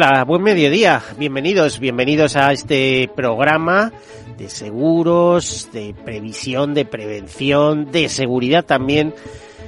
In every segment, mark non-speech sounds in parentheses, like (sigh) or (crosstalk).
Hola, buen mediodía. Bienvenidos, bienvenidos a este programa de seguros, de previsión, de prevención, de seguridad también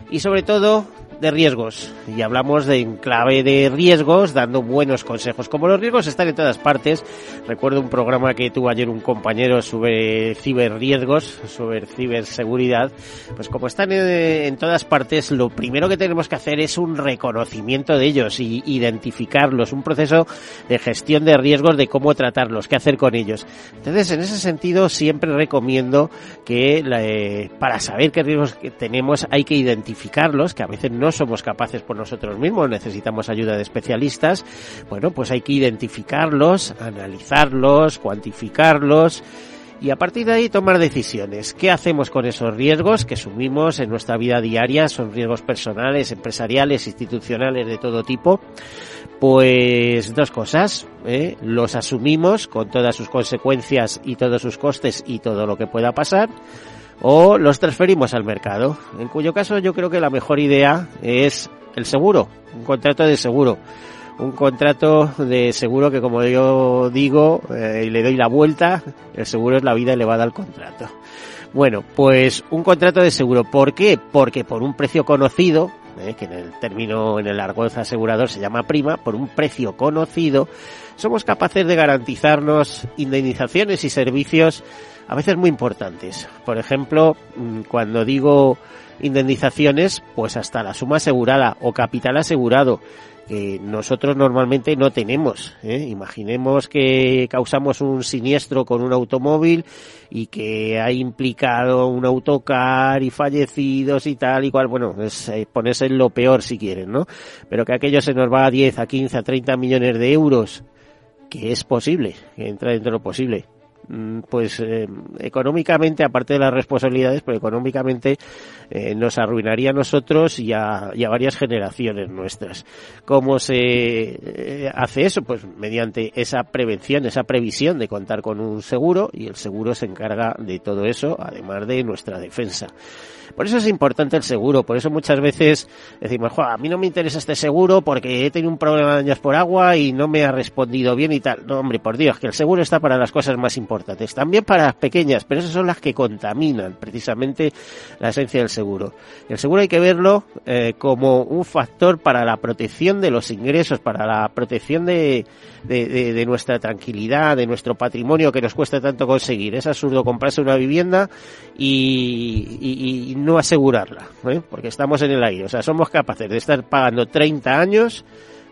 y sobre todo de riesgos y hablamos de enclave de riesgos dando buenos consejos. Como los riesgos están en todas partes, recuerdo un programa que tuvo ayer un compañero sobre ciberriesgos, sobre ciberseguridad, pues como están en, todas partes, lo primero que tenemos que hacer es un reconocimiento de ellos y identificarlos, un proceso de gestión de riesgos, de cómo tratarlos, qué hacer con ellos. Entonces, en ese sentido, siempre recomiendo que eh, para saber qué riesgos tenemos hay que identificarlos, que a veces no somos capaces por nosotros mismos, necesitamos ayuda de especialistas, bueno, pues hay que identificarlos, analizarlos, cuantificarlos y a partir de ahí tomar decisiones. ¿Qué hacemos con esos riesgos que asumimos en nuestra vida diaria? Son riesgos personales, empresariales, institucionales de todo tipo. Pues dos cosas, ¿eh? los asumimos con todas sus consecuencias y todos sus costes y todo lo que pueda pasar o los transferimos al mercado, en cuyo caso yo creo que la mejor idea es el seguro, un contrato de seguro. Un contrato de seguro que como yo digo eh, y le doy la vuelta, el seguro es la vida elevada al contrato. Bueno, pues un contrato de seguro. ¿Por qué? Porque por un precio conocido, eh, que en el término, en el argot asegurador se llama prima, por un precio conocido, somos capaces de garantizarnos indemnizaciones y servicios a veces muy importantes. Por ejemplo, mm, cuando digo indemnizaciones, pues hasta la suma asegurada o capital asegurado, que nosotros normalmente no tenemos. ¿eh? Imaginemos que causamos un siniestro con un automóvil y que ha implicado un autocar y fallecidos y tal y cual. Bueno, es eh, ponerse en lo peor si quieren, ¿no? Pero que aquello se nos va a 10, a 15, a 30 millones de euros, que es posible, que entra dentro de lo posible pues eh, económicamente, aparte de las responsabilidades, pues económicamente eh, nos arruinaría a nosotros y a, y a, varias generaciones nuestras. ¿Cómo se eh, hace eso? Pues mediante esa prevención, esa previsión de contar con un seguro y el seguro se encarga de todo eso, además de nuestra defensa. Por eso es importante el seguro, por eso muchas veces decimos, a mí no me interesa este seguro porque he tenido un problema de daños por agua y no me ha respondido bien y tal. No, hombre, por Dios, que el seguro está para las cosas más importantes, también para las pequeñas, pero esas son las que contaminan precisamente la esencia del seguro. El seguro hay que verlo eh, como un factor para la protección de los ingresos, para la protección de, de, nuestra tranquilidad, de nuestro patrimonio que nos cuesta tanto conseguir. Es absurdo comprarse una vivienda y, no asegurarla, ¿eh? porque estamos en el aire. O sea, somos capaces de estar pagando 30 años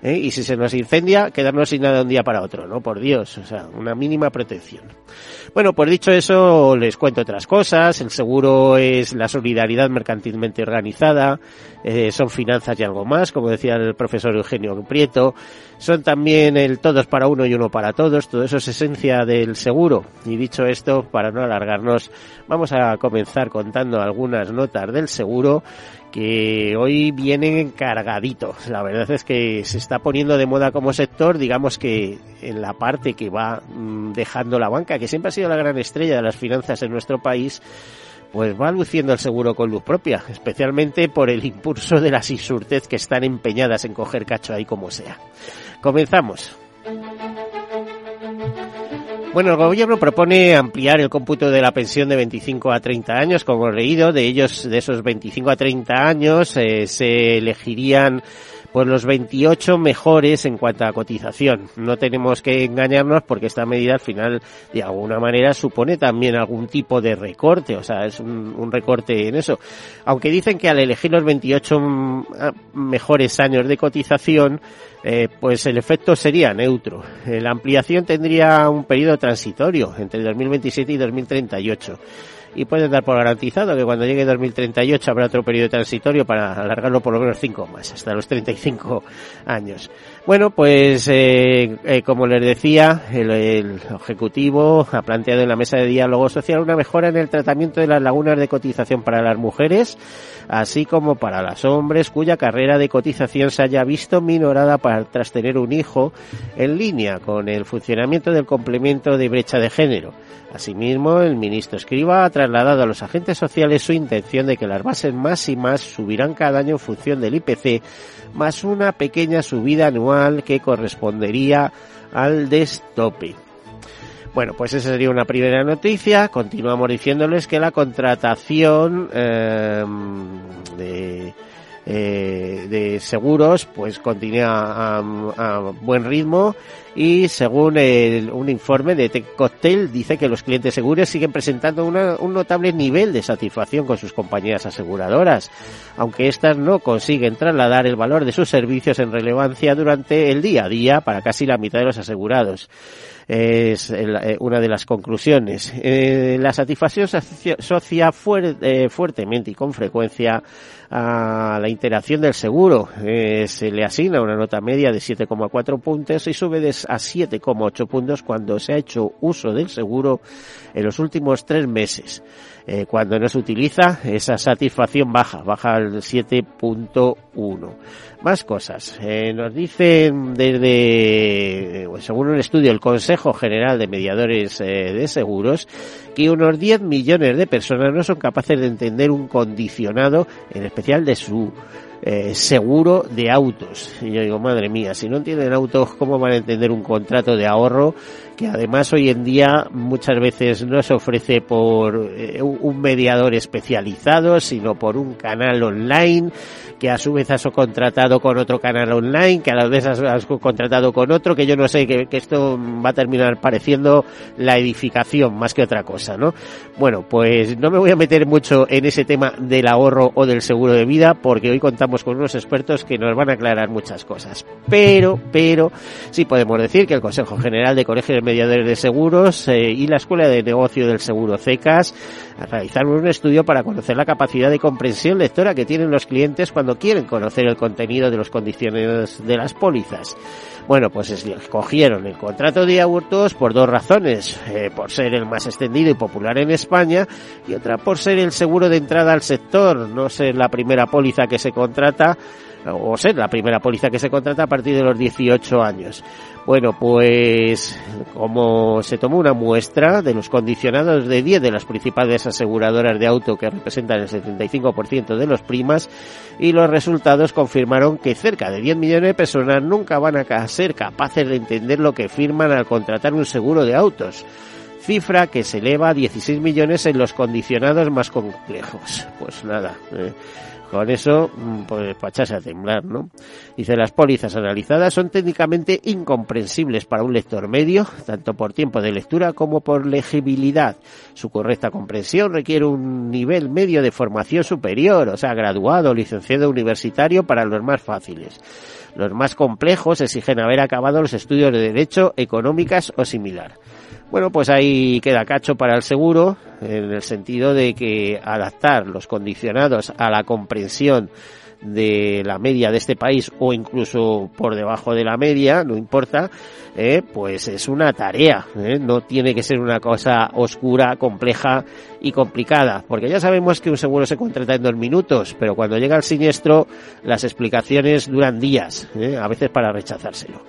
¿eh? y si se nos incendia, quedarnos sin nada un día para otro, ¿no? Por Dios, o sea, una mínima protección. Bueno, pues dicho eso, les cuento otras cosas. El seguro es la solidaridad mercantilmente organizada, eh, son finanzas y algo más, como decía el profesor Eugenio Prieto. Son también el todos para uno y uno para todos. Todo eso es esencia del seguro. Y dicho esto, para no alargarnos, vamos a comenzar contando algunas notas del seguro que hoy vienen cargaditos. La verdad es que se está poniendo de moda como sector, digamos que en la parte que va mm, dejando la banca, que siempre ha sido la gran estrella de las finanzas en nuestro país, pues va luciendo el seguro con luz propia, especialmente por el impulso de las insurtez que están empeñadas en coger cacho ahí como sea. Comenzamos. Bueno, el gobierno propone ampliar el cómputo de la pensión de 25 a 30 años, como he leído, de ellos, de esos 25 a 30 años, eh, se elegirían pues los 28 mejores en cuanto a cotización. No tenemos que engañarnos porque esta medida al final de alguna manera supone también algún tipo de recorte, o sea, es un, recorte en eso. Aunque dicen que al elegir los 28 mm, mejores años de cotización, eh, pues el efecto sería neutro. Eh, la ampliación tendría un periodo transitorio entre 2027 y 2038. Y pueden dar por garantizado que cuando llegue 2038 habrá otro periodo transitorio para alargarlo por lo menos cinco más, hasta los 35 años. Bueno, pues eh, eh, como les decía, el, el, Ejecutivo ha planteado en la mesa de diálogo social una mejora en el tratamiento de las lagunas de cotización para las mujeres, así como para los hombres cuya carrera de cotización se haya visto minorada para, tras tener un hijo en línea con el funcionamiento del complemento de brecha de género. Asimismo, el ministro Escriba trasladado a los agentes sociales su intención de que las bases más y más subirán cada año en función del IPC, más una pequeña subida anual que correspondería al destope. Bueno, pues esa sería una primera noticia. Continuamos diciéndoles que la contratación eh, de eh, de seguros pues continúa a, buen ritmo. Y según el, un informe de Tech Cocktail dice que los clientes seguros siguen presentando una, un notable nivel de satisfacción con sus compañías aseguradoras, aunque éstas no consiguen trasladar el valor de sus servicios en relevancia durante el día a día para casi la mitad de los asegurados es una de las conclusiones. Eh, la satisfacción se asocia fuer, eh, fuertemente y con frecuencia a la interacción del seguro. Eh, se le asigna una nota media de 7,4 puntos y sube a 7,8 puntos cuando se ha hecho uso del seguro en los últimos tres meses. Eh, cuando no se utiliza, esa satisfacción baja, baja al 7.1. Más cosas. Eh, nos dicen desde, eh, según un estudio del Consejo General de Mediadores de Seguros, que unos 10 millones de personas no son capaces de entender un condicionado, en especial de su eh, seguro de autos. Y yo digo, madre mía, si no entienden autos, ¿cómo van a entender un contrato de ahorro que además hoy en día muchas veces no se ofrece por eh, un mediador especializado, sino por un canal online que a su vez has contratado con otro canal online, que a la vez has, has contratado con otro, que yo no sé, que, que, esto va a terminar pareciendo la edificación más que otra cosa, ¿no? Bueno, pues no me voy a meter mucho en ese tema del ahorro o del seguro de vida, porque hoy contamos con unos expertos que nos van a aclarar muchas cosas. Pero, pero, sí podemos decir que el Consejo General de Colegios Mediadores de Seguros eh, y la Escuela de Negocio del Seguro CECAS realizaron un estudio para conocer la capacidad de comprensión lectora que tienen los clientes cuando quieren conocer el contenido de las condiciones de las pólizas. Bueno, pues escogieron el contrato de autos por dos razones, eh, por ser el más extendido y popular en España y otra por ser el seguro de entrada al sector, no ser la primera póliza que se contrata o ser la primera póliza que se contrata a partir de los 18 años. Bueno, pues como se tomó una muestra de los condicionados de 10 de las principales aseguradoras de auto que representan el 75% de los primas y los resultados confirmaron que cerca de 10 millones de personas nunca van a ser capaces de entender lo que firman al contratar un seguro de autos cifra que se eleva a 16 millones en los condicionados más complejos. Pues nada, eh, con eso, pues para echarse a temblar, ¿no? Dice, las pólizas analizadas son técnicamente incomprensibles para un lector medio, tanto por tiempo de lectura como por legibilidad. Su correcta comprensión requiere un nivel medio de formación superior, o sea, graduado licenciado universitario para los más fáciles. Los más complejos exigen haber acabado los estudios de Derecho, Económicas o similar. Bueno, pues ahí queda cacho para el seguro, en el sentido de que adaptar los condicionados a la comprensión de la media de este país o incluso por debajo de la media, no importa, eh, pues es una tarea, eh, no tiene que ser una cosa oscura, compleja y complicada, porque ya sabemos que un seguro se contrata en dos minutos, pero cuando llega el siniestro las explicaciones duran días, eh, a veces para rechazárselo.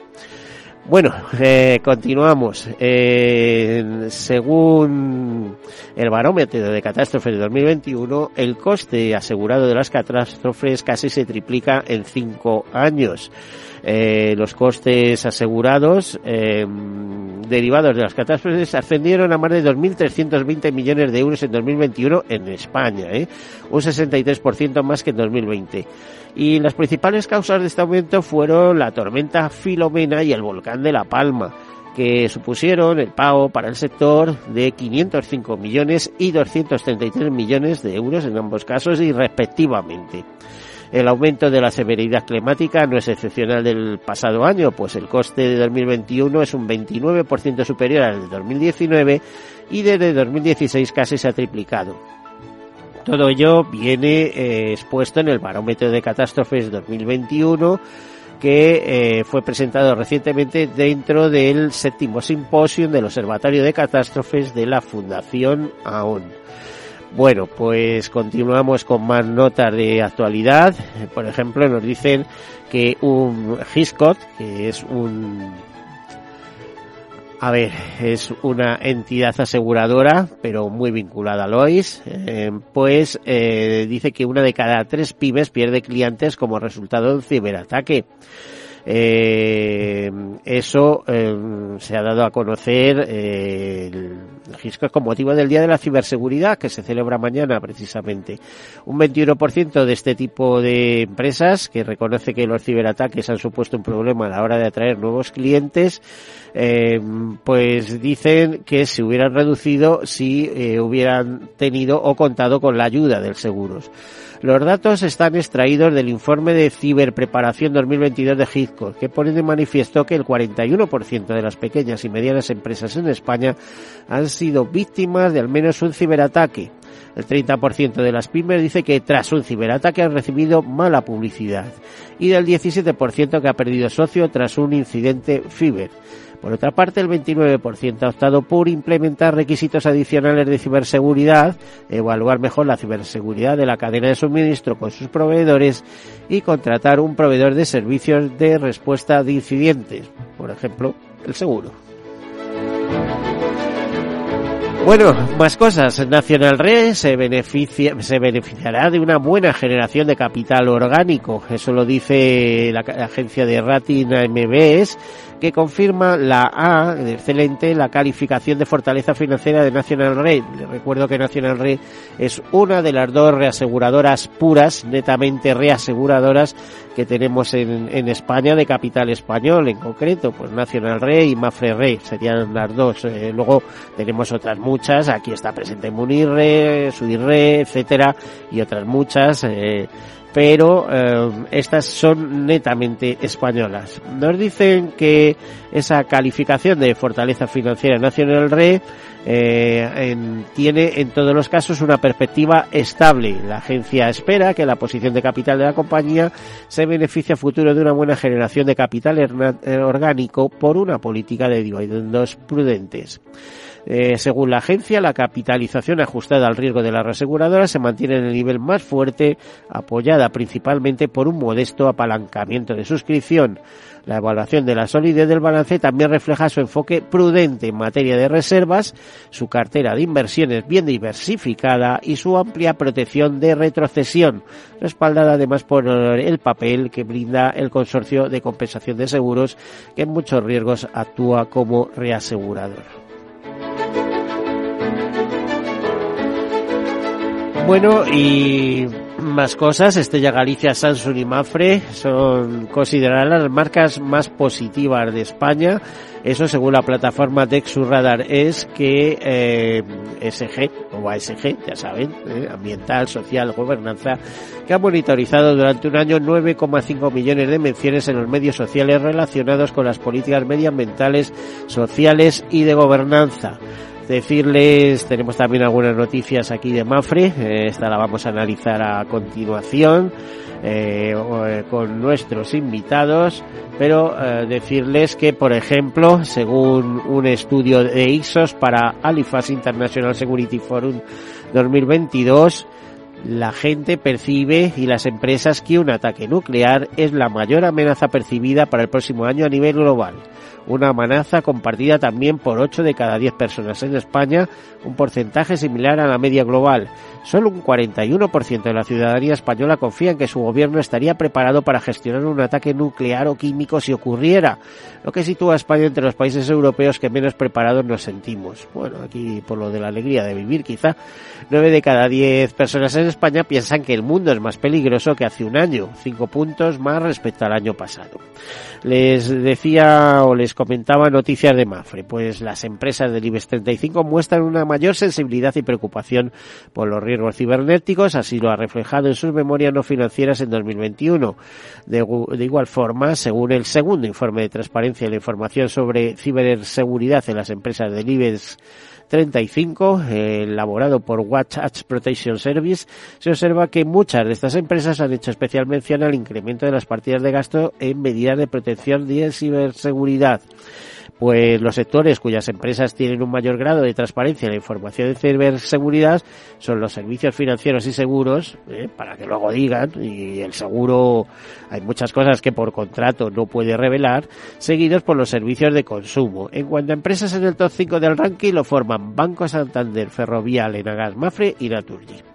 Bueno, (laughs) eh, continuamos. Eh, según el barómetro de catástrofes de 2021, el coste asegurado de las catástrofes casi se triplica en cinco años. Eh, los costes asegurados eh, derivados de las catástrofes ascendieron a más de 2.320 millones de euros en 2021 en España, ¿eh? un 63% más que en 2020. Y las principales causas de este aumento fueron la tormenta Filomena y el volcán de La Palma que supusieron el pago para el sector de 505 millones y 233 millones de euros en ambos casos y respectivamente. El aumento de la severidad climática no es excepcional del pasado año, pues el coste de 2021 es un 29% superior al de 2019 y desde 2016 casi se ha triplicado. Todo ello viene eh, expuesto en el barómetro de catástrofes 2021 que eh, fue presentado recientemente dentro del séptimo simposio del Observatorio de Catástrofes de la Fundación AON. Bueno, pues continuamos con más notas de actualidad. Por ejemplo, nos dicen que un Hiscot, que es un a ver, es una entidad aseguradora, pero muy vinculada a Lois, eh, pues eh, dice que una de cada tres pymes pierde clientes como resultado de un ciberataque. Eh, eso eh, se ha dado a conocer eh, el con motivo del Día de la Ciberseguridad que se celebra mañana precisamente. Un 21% de este tipo de empresas que reconoce que los ciberataques han supuesto un problema a la hora de atraer nuevos clientes, eh, pues dicen que se hubieran reducido si eh, hubieran tenido o contado con la ayuda del seguros. Los datos están extraídos del informe de ciberpreparación 2022 de Hitchcock, que pone de manifiesto que el 41% de las pequeñas y medianas empresas en España han sido víctimas de al menos un ciberataque. El 30% de las pymes dice que tras un ciberataque han recibido mala publicidad y del 17% que ha perdido socio tras un incidente fiber. Por otra parte, el 29% ha optado por implementar requisitos adicionales de ciberseguridad, evaluar mejor la ciberseguridad de la cadena de suministro con sus proveedores y contratar un proveedor de servicios de respuesta de incidentes, por ejemplo, el seguro. Bueno, más cosas. Nacional Re se, beneficia, se beneficiará de una buena generación de capital orgánico. Eso lo dice la, agencia de rating MBS que confirma la A, excelente, la calificación de fortaleza financiera de National Re. Le recuerdo que National Re es una de las dos reaseguradoras puras, netamente reaseguradoras, que tenemos en, en España de capital español en concreto, pues National Re y Mafre Re serían las dos. Eh, luego tenemos otras muchas, aquí está presente Munir Re, Sudir Re, etcétera, y otras muchas. Eh, pero eh, estas son netamente españolas. Nos dicen que esa calificación de fortaleza financiera nacional RE eh, en, tiene en todos los casos una perspectiva estable. La agencia espera que la posición de capital de la compañía se beneficie a futuro de una buena generación de capital orgánico por una política de dividendos prudentes. Eh, según la agencia, la capitalización ajustada al riesgo de la reaseguradora se mantiene en el nivel más fuerte, apoyada principalmente por un modesto apalancamiento de suscripción. La evaluación de la solidez del balance también refleja su enfoque prudente en materia de reservas, su cartera de inversiones bien diversificada y su amplia protección de retrocesión, respaldada además por el papel que brinda el consorcio de compensación de seguros que en muchos riesgos actúa como reasegurador. Bueno, y más cosas, Estella Galicia, Samsung y Mafre son consideradas las marcas más positivas de España. Eso según la plataforma Dexus Radar es que eh, SG o ASG, ya saben, eh, ambiental, social, gobernanza, que ha monitorizado durante un año 9,5 millones de menciones en los medios sociales relacionados con las políticas medioambientales, sociales y de gobernanza decirles, tenemos también algunas noticias aquí de Mafre, eh, esta la vamos a analizar a continuación eh, eh, con nuestros invitados, pero decirles que, por ejemplo, según un estudio de Ixos para Halifax International Security Forum 2022, la gente percibe y las empresas que un ataque nuclear es la mayor amenaza percibida para el próximo año a nivel global una amenaza compartida también por 8 de cada 10 personas en España, un porcentaje similar a la media global. Solo un 41% de la ciudadanía española confía en que su gobierno estaría preparado para gestionar un ataque nuclear o químico si ocurriera, lo que sitúa a España entre los países europeos que menos preparados nos sentimos. Bueno, aquí por lo de la alegría de vivir quizá, 9 de cada 10 personas en España piensan que el mundo es más peligroso que hace un año, 5 puntos más respecto al año pasado. Les decía o les comentaba noticias de Mafre, pues las empresas del IBEX 35 muestran una mayor sensibilidad y preocupación por los riesgos cibernéticos, así lo ha reflejado en sus memorias no financieras en 2021. De, de igual forma, según el segundo informe de transparencia y la información sobre ciberseguridad en las empresas del IBEX 35, eh, elaborado por Watch Protection Service, se observa que muchas de estas empresas han hecho especial mención al incremento de las partidas de gasto en medidas de protección y ciberseguridad pues los sectores cuyas empresas tienen un mayor grado de transparencia en la información de ciberseguridad son los servicios financieros y seguros, ¿eh? para que luego digan, y el seguro hay muchas cosas que por contrato no puede revelar, seguidos por los servicios de consumo. En cuanto a empresas en el top 5 del ranking lo forman Banco Santander, Ferrovial, Enagas, Mafre y Naturgy.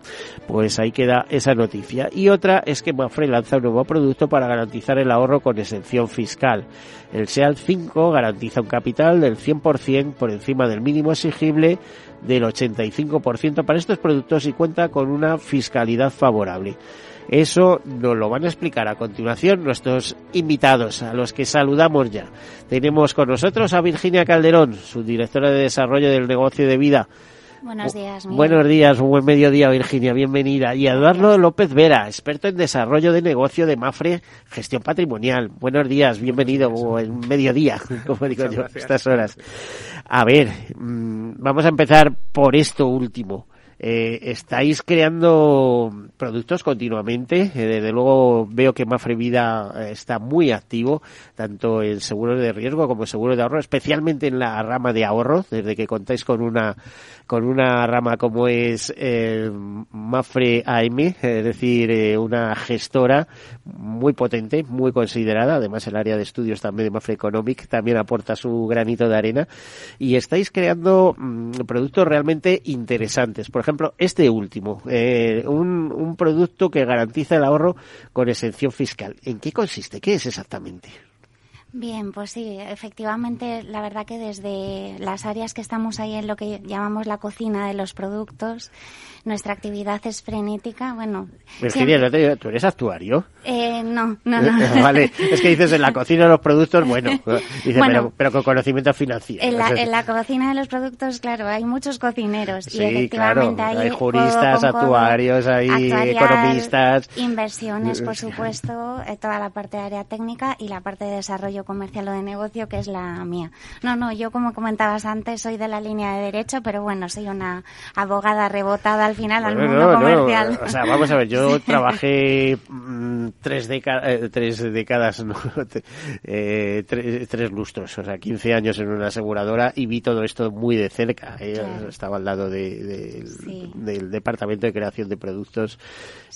Pues ahí queda esa noticia. Y otra es que Mafre lanza un nuevo producto para garantizar el ahorro con exención fiscal. El SEAL 5 garantiza un capital del 100% por encima del mínimo exigible del 85% para estos productos y cuenta con una fiscalidad favorable. Eso nos lo van a explicar a continuación nuestros invitados, a los que saludamos ya. Tenemos con nosotros a Virginia Calderón, su directora de Desarrollo del Negocio de Vida. Buenos días. Miguel. Buenos días, buen mediodía, Virginia, bienvenida. Y Eduardo López Vera, experto en desarrollo de negocio de Mafre, gestión patrimonial. Buenos días, bienvenido, buen mediodía, (laughs) como digo yo, estas horas. A ver, mm, vamos a empezar por esto último. Eh, estáis creando productos continuamente. Eh, desde luego veo que Mafre Vida eh, está muy activo, tanto en seguros de riesgo como en seguros de ahorro, especialmente en la rama de ahorro, desde que contáis con una con una rama como es eh, Mafre AM, es decir, eh, una gestora muy potente, muy considerada. Además, el área de estudios también de Mafre Economic también aporta su granito de arena. Y estáis creando mm, productos realmente interesantes. Por ejemplo, este último, eh, un, un producto que garantiza el ahorro con exención fiscal. ¿En qué consiste? ¿Qué es exactamente? Bien, pues sí, efectivamente, la verdad que desde las áreas que estamos ahí en lo que llamamos la cocina de los productos, nuestra actividad es frenética. Bueno, Virginia, ¿no te- ¿tú eres actuario? eh, no, no, no. (laughs) vale, es que dices en la cocina de los productos, bueno, (laughs) dice, Bueno. pero, pero con conocimiento financiero. En la, en la cocina de los productos, claro, hay muchos cocineros Sí, y efectivamente claro, hay, hay juristas, actuarios, hay actuarial, economistas. inversiones, por (laughs) supuesto, eh, toda la parte de área técnica y la parte de desarrollo comercial o de negocio que es la mía. No, no, yo como comentabas antes soy de la línea de derecho, pero bueno, soy una abogada rebotada al final al mundo no, no, comercial. O sea, vamos a ver, yo (laughs) trabajé mm, tres, déca- eh, tres décadas, (laughs) no, eh, tres, tres lustros, o sea, 15 años en una aseguradora y vi todo esto muy de cerca. eh, Claro. Estaba al lado de- de- Sí. del departamento de creación de productos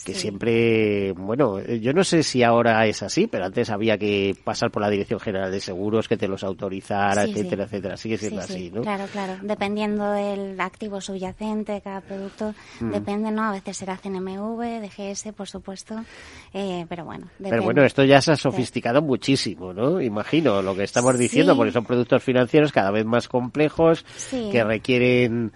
que Sí. siempre, bueno, eh, yo no sé si ahora es así, pero antes había que pasar por la Dirección General de Seguros que te los autorizara, Sí, etcétera, etcétera. Sigue siendo Sí, sí, así, ¿no? Claro, claro. Dependiendo del activo subyacente de cada producto, Mm. depende, ¿no? A veces será CNMV, DGS, por supuesto. Eh, pero bueno, depende. Pero bueno, esto ya se ha sofisticado muchísimo, ¿no? Imagino lo que estamos Sí. diciendo, porque son productos financieros cada vez más complejos, Sí. que requieren,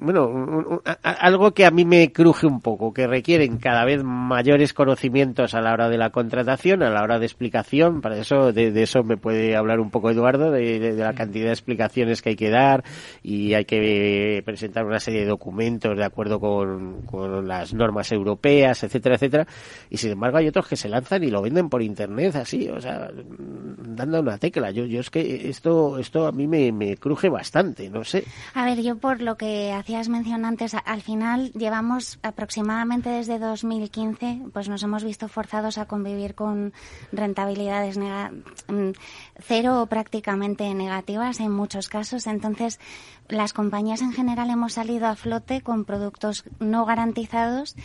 bueno, un- un- a- algo que a mí me cruje un poco, que requieren cada vez mayores conocimientos a la hora de la contratación, a la hora de explicación. Para eso, de, eso me puede hablar un poco Eduardo, de, de- la cantidad de explicaciones que hay que dar y hay que presentar una serie de documentos de acuerdo con, con las normas europeas, etcétera, etcétera. Y sin embargo hay otros que se lanzan y lo venden por internet así, o sea, dando una tecla. Yo, yo es que esto, esto a mí me, me cruje bastante, no sé. A ver, yo por lo que hacías mención antes, al final llevamos aproximadamente desde 2015, pues nos hemos visto forzados a convivir con rentabilidades mm, cero o prácticamente negativas en muchos casos. Entonces, las compañías en general hemos salido a flote con productos no garantizados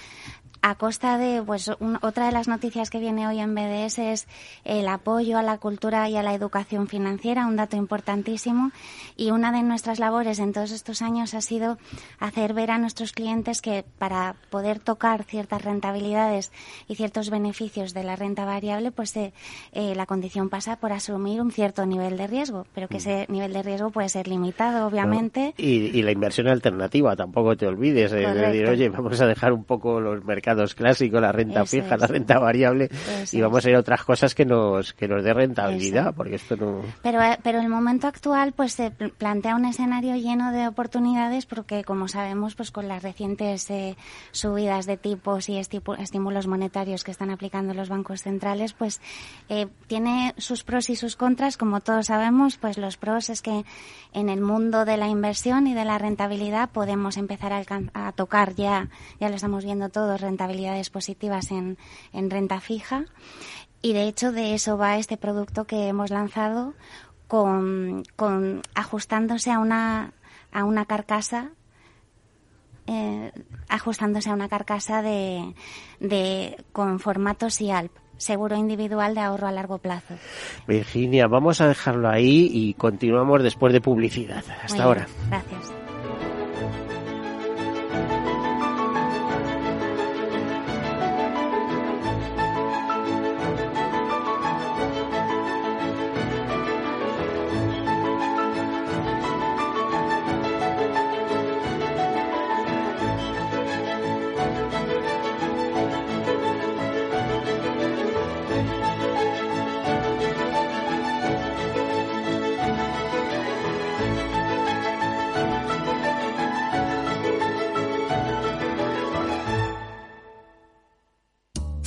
a costa de, pues, un- otra de las noticias que viene hoy en BDS es el apoyo a la cultura y a la educación financiera, un dato importantísimo. Y una de nuestras labores en todos estos años ha sido hacer ver a nuestros clientes que para poder tocar ciertas rentabilidades y ciertos beneficios de la renta variable, pues eh, eh, la condición pasa por asumir un cierto nivel de riesgo, pero que ese nivel de riesgo puede ser limitado, obviamente. Y, y la inversión alternativa, tampoco te olvides. eh, de decir, oye, vamos a dejar un poco los mercados mercados clásicos, la renta fija, la renta variable, y vamos a ir a otras cosas que nos, que nos dé rentabilidad, porque esto no... Pero, eh, pero el momento actual pues se plantea un escenario lleno de oportunidades porque, como sabemos, pues con las recientes eh, subidas de tipos y estímulos monetarios que están aplicando los bancos centrales, pues eh, tiene sus pros y sus contras. Como todos sabemos, pues los pros es que en el mundo de la inversión y de la rentabilidad podemos empezar a, a tocar. Ya, ya lo estamos viendo todos, rentabilidades positivas en, en renta fija. Y de hecho de eso va este producto que hemos lanzado con, con ajustándose a una, a una carcasa eh, ajustándose a una carcasa de, de con formato SIALP seguro individual de ahorro a largo plazo. Virginia, vamos a dejarlo ahí y continuamos después de publicidad. Hasta ahora. Gracias.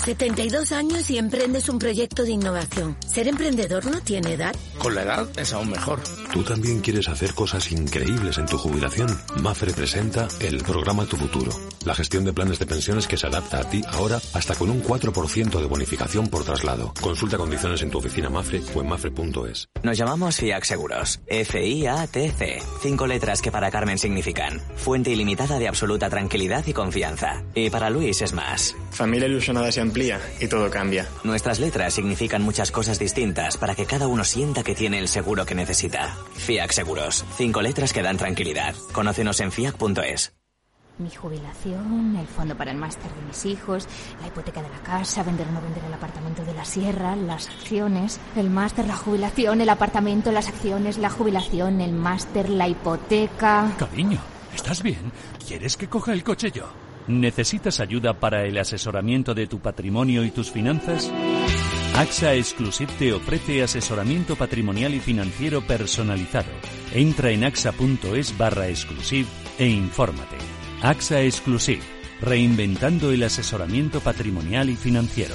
72 años y emprendes un proyecto de innovación. ¿Ser emprendedor no tiene edad? Con la edad es aún mejor. ¿Tú también quieres hacer cosas increíbles en tu jubilación? Mafre presenta el programa Tu Futuro. La gestión de planes de pensiones que se adapta a ti ahora hasta con un 4% de bonificación por traslado. Consulta condiciones en tu oficina Mafre o en mafre.es. Nos llamamos FIAC Seguros. F-I-A-T-C. Cinco letras que para Carmen significan fuente ilimitada de absoluta tranquilidad y confianza. Y para Luis es más. Familia ilusionada se amplía y todo cambia. Nuestras letras significan muchas cosas distintas para que cada uno sienta que tiene el seguro que necesita. FIAC Seguros. Cinco letras que dan tranquilidad. Conócenos en fiac.es. Mi jubilación, el fondo para el máster de mis hijos, la hipoteca de la casa, vender o no vender el apartamento de la sierra, las acciones, el máster, la jubilación, el apartamento, las acciones, la jubilación, el máster, la hipoteca. Cariño, ¿estás bien? ¿Quieres que coja el coche yo? ¿Necesitas ayuda para el asesoramiento de tu patrimonio y tus finanzas? AXA Exclusive te ofrece asesoramiento patrimonial y financiero personalizado. Entra en axa.es barra exclusive e infórmate. AXA Exclusive, reinventando el asesoramiento patrimonial y financiero.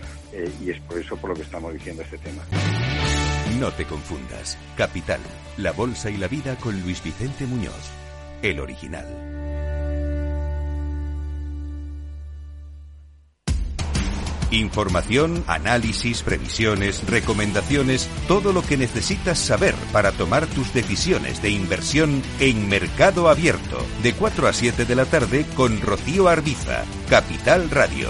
eh, y es por eso por lo que estamos diciendo este tema. No te confundas. Capital, la bolsa y la vida con Luis Vicente Muñoz, el original. Información, análisis, previsiones, recomendaciones, todo lo que necesitas saber para tomar tus decisiones de inversión en Mercado Abierto, de 4 a 7 de la tarde con Rocío Arbiza, Capital Radio.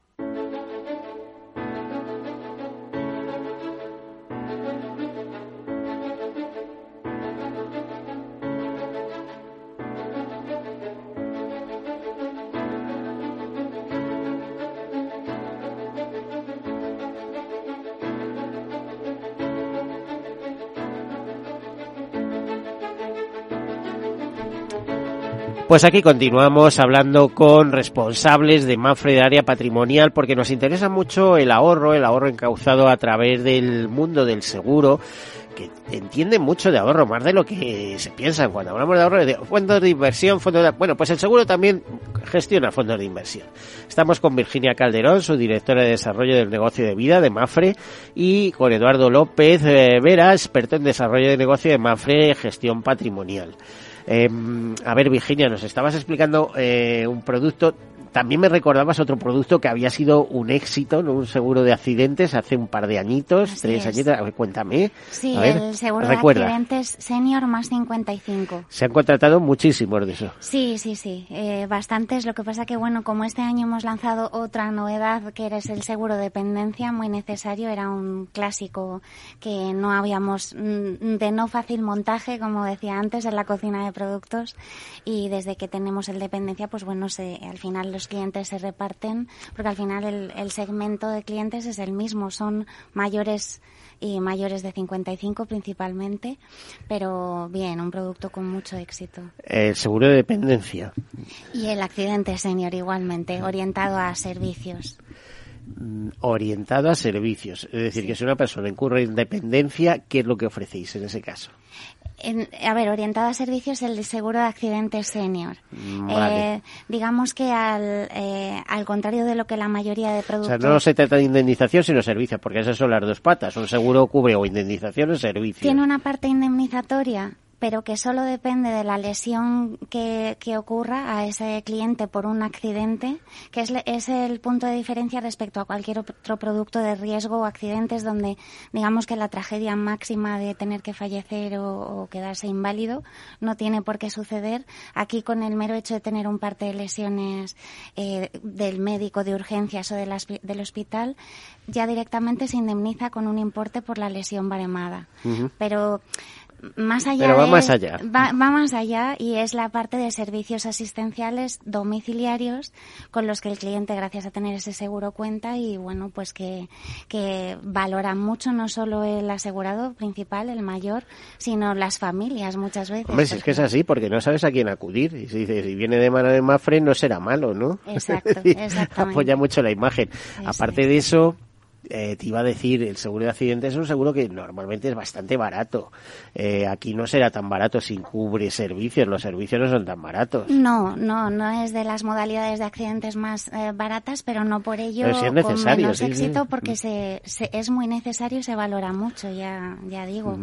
Pues aquí continuamos hablando con responsables de Mafre de área patrimonial porque nos interesa mucho el ahorro, el ahorro encauzado a través del mundo del seguro que entiende mucho de ahorro, más de lo que se piensa cuando hablamos de ahorro, de fondos de inversión, fondos de... Bueno, pues el seguro también gestiona fondos de inversión. Estamos con Virginia Calderón, su directora de desarrollo del negocio de vida de Mafre, y con Eduardo López eh, Vera, experto en desarrollo de negocio de Mafre, gestión patrimonial. Eh, a ver, Virginia, nos estabas explicando eh, un producto. También me recordabas otro producto que había sido un éxito, ¿no? un seguro de accidentes hace un par de añitos, tres añitos. A ver, cuéntame. Sí, a ver, el seguro recuerda. de accidentes senior más 55. Se han contratado muchísimos de eso. Sí, sí, sí, eh, bastantes. Lo que pasa que, bueno, como este año hemos lanzado otra novedad, que es el seguro de dependencia, muy necesario, era un clásico que no habíamos, mm, de no fácil montaje, como decía antes, en la cocina de productos. Y desde que tenemos el dependencia, pues bueno, se, al final los clientes se reparten, porque al final el, el segmento de clientes es el mismo, son mayores y mayores de 55 principalmente, pero bien, un producto con mucho éxito. El seguro de dependencia. Y el accidente senior igualmente, orientado a servicios. mm, Orientado a servicios. Es decir, que si una persona incurre en dependencia, ¿qué es lo que ofrecéis en ese caso? En- a ver, orientado a servicios, el de seguro de accidentes senior. Vale. Eh, digamos que al, eh, al contrario de lo que la mayoría de O productos... sea, no se trata de indemnización, sino servicios, porque esas son las dos patas. Un seguro cubre o indemnización o servicio. Tiene una parte indemnizatoria, pero que solo depende de la lesión que, que ocurra a ese cliente por un accidente, que es, es el punto de diferencia respecto a cualquier otro producto de riesgo o accidentes donde digamos que la tragedia máxima de tener que fallecer o, o quedarse inválido no tiene por qué suceder. Aquí con el mero hecho de tener un parte de lesiones eh, del médico de urgencias o del, aspi- del hospital, ya directamente se indemniza con un importe por la lesión baremada. Pero más allá Pero va de- más allá. Va, va más allá y es la parte de servicios asistenciales domiciliarios con los que el cliente, gracias a tener ese seguro, cuenta y bueno, pues que, que valora mucho no solo el asegurado principal, el mayor, sino las familias muchas veces. Hombre, si es que es así, porque no sabes a quién acudir. Y si dices, si viene de mano de Mafre, no será malo, ¿no? Exacto, (laughs) exactamente. Apoya mucho la imagen. Aparte de eso, eh, te iba a decir, el seguro de accidentes es un seguro que normalmente es bastante barato. Eh, aquí no será tan barato si cubre servicios. Los servicios no son tan baratos. No, no, no es de las modalidades de accidentes más eh, baratas, pero no por ello Pero sí es con necesario, menos sí, sí. éxito porque se, se- es muy necesario y se valora mucho, ya, ya digo,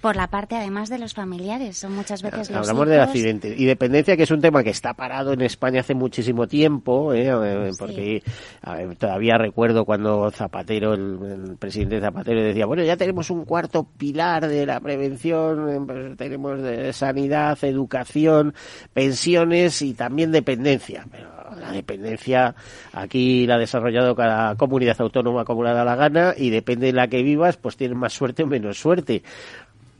por la parte además de los familiares, son muchas veces los Hablamos de accidentes y dependencia, que es un tema que está parado en España hace muchísimo tiempo, ¿eh? Porque a ver, todavía recuerdo cuando Zapatero, el, el presidente Zapatero, decía, bueno, ya tenemos un cuarto pilar de la prevención, eh, pues, tenemos de sanidad, educación, pensiones y también dependencia. Pero la dependencia aquí la ha desarrollado cada comunidad autónoma como le da la gana y depende de la que vivas, pues tienes más suerte o menos suerte.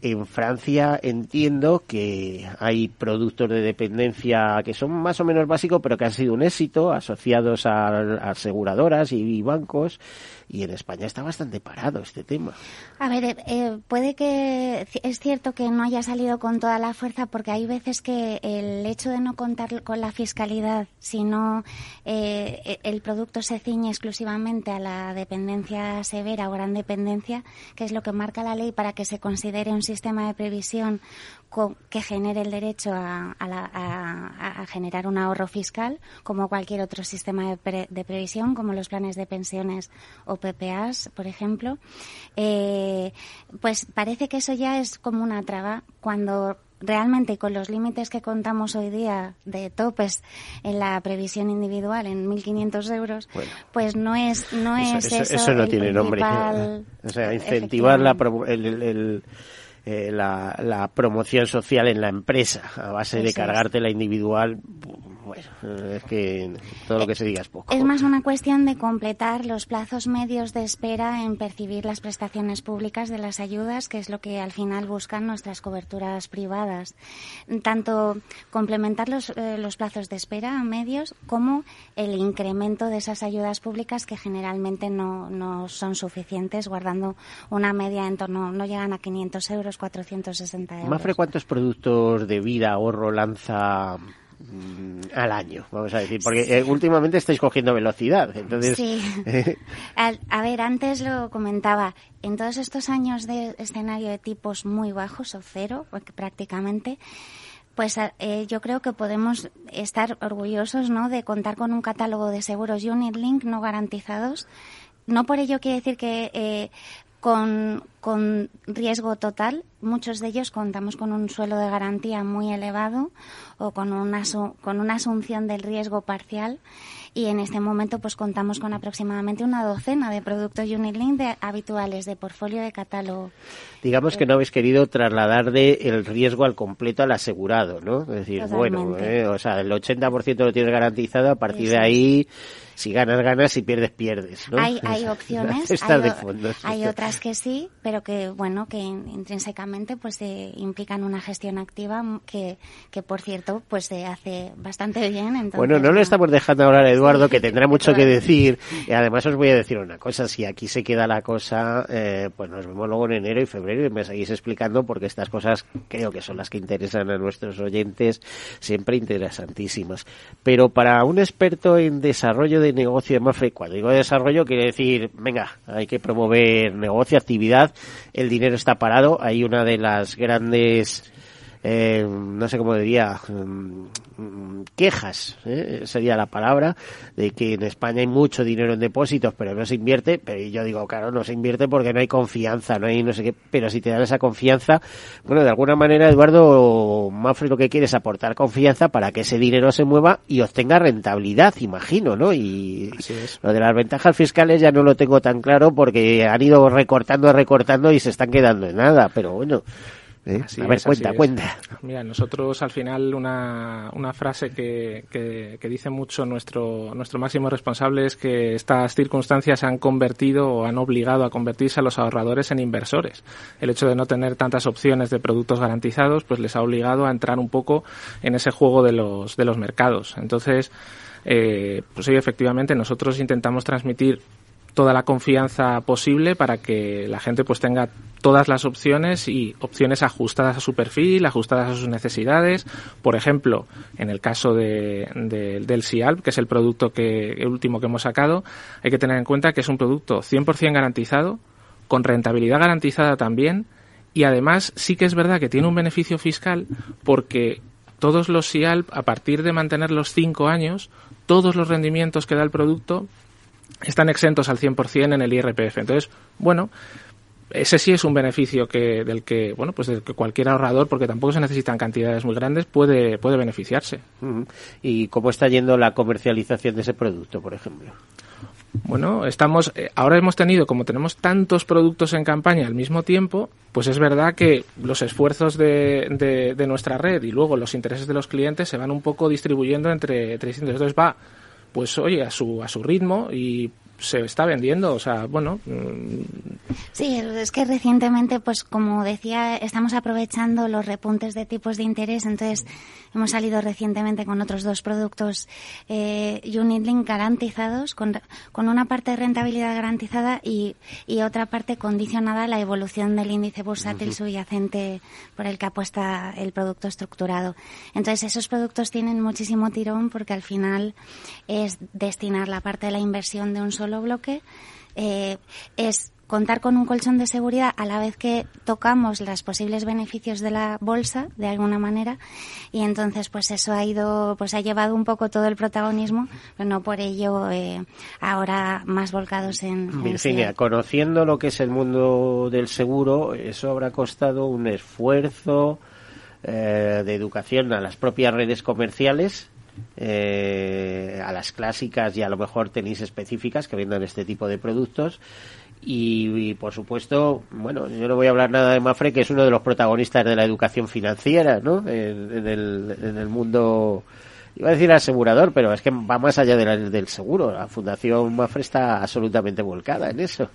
En Francia entiendo que hay productos de dependencia que son más o menos básicos, pero que han sido un éxito, asociados a, aseguradoras y bancos. Y en España está bastante parado este tema. A ver, eh, eh, puede que es cierto que no haya salido con toda la fuerza porque hay veces que el hecho de no contar con la fiscalidad, sino eh, e- el producto se ciñe exclusivamente a la dependencia severa o gran dependencia, que es lo que marca la ley para que se considere un sistema de previsión que genere el derecho a, generar un ahorro fiscal, como cualquier otro sistema de, previsión, como los planes de pensiones o PPAs, por ejemplo, eh, pues parece que eso ya es como una traba cuando realmente con los límites que contamos hoy día de topes en la previsión individual en 1.500 euros, pues no es no es eso, eso, no tiene nombre. O sea, incentivar la, el eh, la, la, promoción social en la empresa a base de cargarte la individual. Bueno, es que todo lo que se diga es poco. Es más una cuestión de completar los plazos medios de espera en percibir las prestaciones públicas de las ayudas, que es lo que al final buscan nuestras coberturas privadas. Tanto complementar los, eh, los plazos de espera medios como el incremento de esas ayudas públicas que generalmente no, no son suficientes, guardando una media en torno, no llegan a 500 euros 460 euros. ¿Más ¿cuántos productos de vida ahorro lanza al año, vamos a decir, porque eh, últimamente estáis cogiendo velocidad, entonces... Sí. (laughs) a ver, antes lo comentaba, en todos estos años de escenario de tipos muy bajos o cero, prácticamente, pues eh, yo creo que podemos estar orgullosos ¿no? de contar con un catálogo de seguros Unit Link no garantizados. No por ello quiere decir que eh, con, con riesgo total. Muchos de ellos contamos con un suelo de garantía muy elevado o con una, con una asunción del riesgo parcial y en este momento pues contamos con aproximadamente una docena de productos Unilink de, habituales de portfolio de catálogo. Digamos que no habéis querido trasladar de el riesgo al completo al asegurado, ¿no? Es decir, bueno, eh, o sea, el 80% lo tienes garantizado, a partir de ahí si ganas, ganas, si pierdes, pierdes. ¿no? Hay, (laughs) hay opciones, (laughs) hay, otras que sí, pero que, bueno, que intrínsecamente pues eh, implican una gestión activa que, que, por cierto, pues se hace bastante bien. bueno, no, le estamos dejando hablar a Eduardo, que tendrá mucho que decir. Y además os voy a decir una cosa, si aquí se queda la cosa, eh, pues nos vemos luego en enero y febrero y me seguís explicando porque estas cosas creo que son las que interesan a nuestros oyentes, siempre interesantísimas. Pero para un experto en desarrollo de negocio de Mafre. Cuando digo desarrollo, quiere decir, venga, hay que promover negocio, actividad, el dinero está parado. Hay una de las grandes eh, no sé cómo diría, mm, quejas, ¿eh? sería la palabra, de que en España hay mucho dinero en depósitos, pero no se invierte, pero yo digo, claro, no se invierte porque no hay confianza, no hay no sé qué, pero si te dan esa confianza, bueno, de alguna manera, Eduardo Mafre lo que quiere es aportar confianza para que ese dinero se mueva y obtenga rentabilidad, imagino, ¿no? Y lo de las ventajas fiscales ya no lo tengo tan claro porque han ido recortando, recortando y se están quedando en nada, pero bueno. ¿Eh? A ver, cuenta, cuenta. Mira, nosotros al final una, una frase que, que, dice mucho nuestro, nuestro máximo responsable es que estas circunstancias han convertido o han obligado a convertirse a los ahorradores en inversores. El hecho de no tener tantas opciones de productos garantizados pues les ha obligado a entrar un poco en ese juego de los, de los mercados. Entonces, eh, pues sí, efectivamente, nosotros intentamos transmitir toda la confianza posible para que la gente pues tenga todas las opciones y opciones ajustadas a su perfil, ajustadas a sus necesidades. Por ejemplo, en el caso de, del SIALP, que es el producto que el último que hemos sacado, hay que tener en cuenta que es un producto 100% garantizado, con rentabilidad garantizada también, y además sí que es verdad que tiene un beneficio fiscal porque todos los SIALP, a partir de mantener los cinco años, todos los rendimientos que da el producto están exentos al 100% en el IRPF. Entonces, bueno, ese sí es un beneficio que del que bueno pues del que cualquier ahorrador porque tampoco se necesitan cantidades muy grandes puede puede beneficiarse y cómo está yendo la comercialización de ese producto por ejemplo bueno, estamos, eh, ahora hemos tenido, como tenemos tantos productos en campaña al mismo tiempo, pues es verdad que los esfuerzos de, de, de nuestra red y luego los intereses de los clientes se van un poco distribuyendo entre, entre distintos. Entonces va pues oye, a su, a su ritmo y se está vendiendo, o sea, bueno. Mm. Sí, es que recientemente, pues como decía, estamos aprovechando los repuntes de tipos de interés, entonces hemos salido recientemente con otros dos productos eh, Unit Link garantizados, con, con una parte de rentabilidad garantizada y, y otra parte condicionada a la evolución del índice bursátil subyacente por el que apuesta el producto estructurado. Entonces, esos productos tienen muchísimo tirón porque al final es destinar la parte de la inversión de un solo bloque, eh, es contar con un colchón de seguridad a la vez que tocamos los posibles beneficios de la bolsa, de alguna manera, y entonces pues eso ha ido, pues ha llevado un poco todo el protagonismo, pero no por ello eh, ahora más volcados en... Virginia, conociendo lo que es el mundo del seguro, eso habrá costado un esfuerzo eh, de educación a las propias redes comerciales eh, a las clásicas y a lo mejor tenéis específicas que vendan este tipo de productos. Y, por supuesto, bueno, yo no voy a hablar nada de Mafre, que es uno de los protagonistas de la educación financiera, ¿no? En, el, mundo, iba a decir asegurador, pero es que va más allá del seguro. La Fundación Mafre está absolutamente volcada en eso.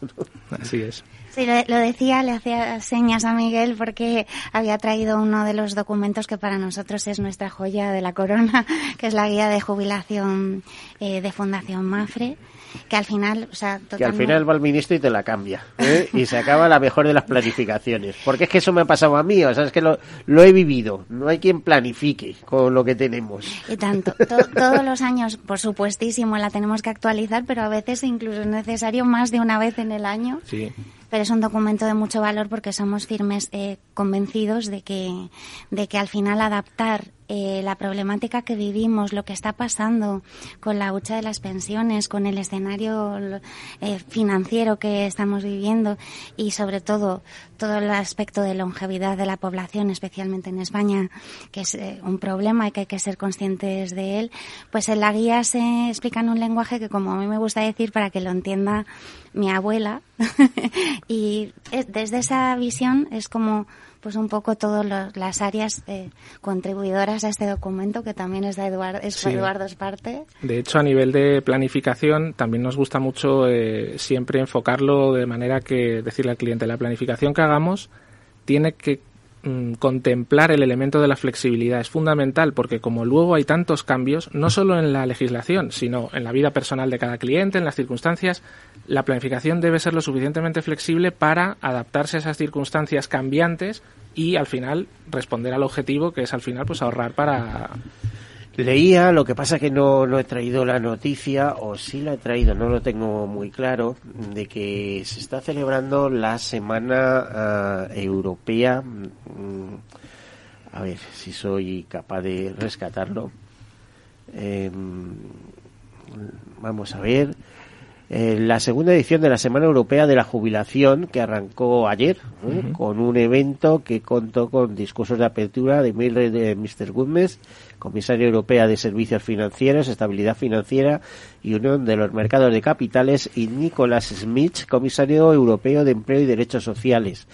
Así es. Sí, lo, decía, le hacía señas a Miguel porque había traído uno de los documentos que para nosotros es nuestra joya de la corona, (laughs) que es la guía de jubilación eh, de Fundación Mafre que al final, o sea, que al final va el ministro y te la cambia ¿eh? y se acaba la mejor de las planificaciones, porque es que eso me ha pasado a mí, o sea, es que lo, lo he vivido, no hay quien planifique con lo que tenemos. Y tanto, todos los años, por supuestísimo, la tenemos que actualizar, pero a veces incluso es necesario más de una vez en el año. Sí pero es un documento de mucho valor porque somos firmes eh, convencidos de que, de que al final adaptar eh, la problemática que vivimos, lo que está pasando con la hucha de las pensiones, con el escenario eh, financiero que estamos viviendo y sobre todo todo el aspecto de longevidad de la población, especialmente en España, que es eh, un problema y que hay que ser conscientes de él, pues en la guía se explica en un lenguaje que como a mí me gusta decir para que lo entienda mi abuela. (laughs) Y desde esa visión es como pues un poco todas las áreas eh, contribuidoras a este documento que también es de Eduardo, es Eduardo Esparte. De hecho, a nivel de planificación, también nos gusta mucho eh, siempre enfocarlo de manera que decirle al cliente, la planificación que hagamos tiene que mm, contemplar el elemento de la flexibilidad. Es fundamental porque como luego hay tantos cambios, no solo en la legislación, sino en la vida personal de cada cliente, en las circunstancias, la planificación debe ser lo suficientemente flexible para adaptarse a esas circunstancias cambiantes y al final responder al objetivo que es al final pues ahorrar para Leía, lo que pasa que no, no he traído la noticia, o sí la he traído, no lo tengo muy claro, de que se está celebrando la Semana ah, Europea. Mm, a ver si soy capaz de rescatarlo. Em, vamos a ver. Eh, la segunda edición de la Semana Europea de la Jubilación, que arrancó ayer, ¿eh? con un evento que contó con discursos de apertura de Mr. Goodmes, comisaria europea de Servicios Financieros, Estabilidad Financiera y Unión de los Mercados de Capitales, y Nicolás Smith, comisario europeo de Empleo y Derechos Sociales.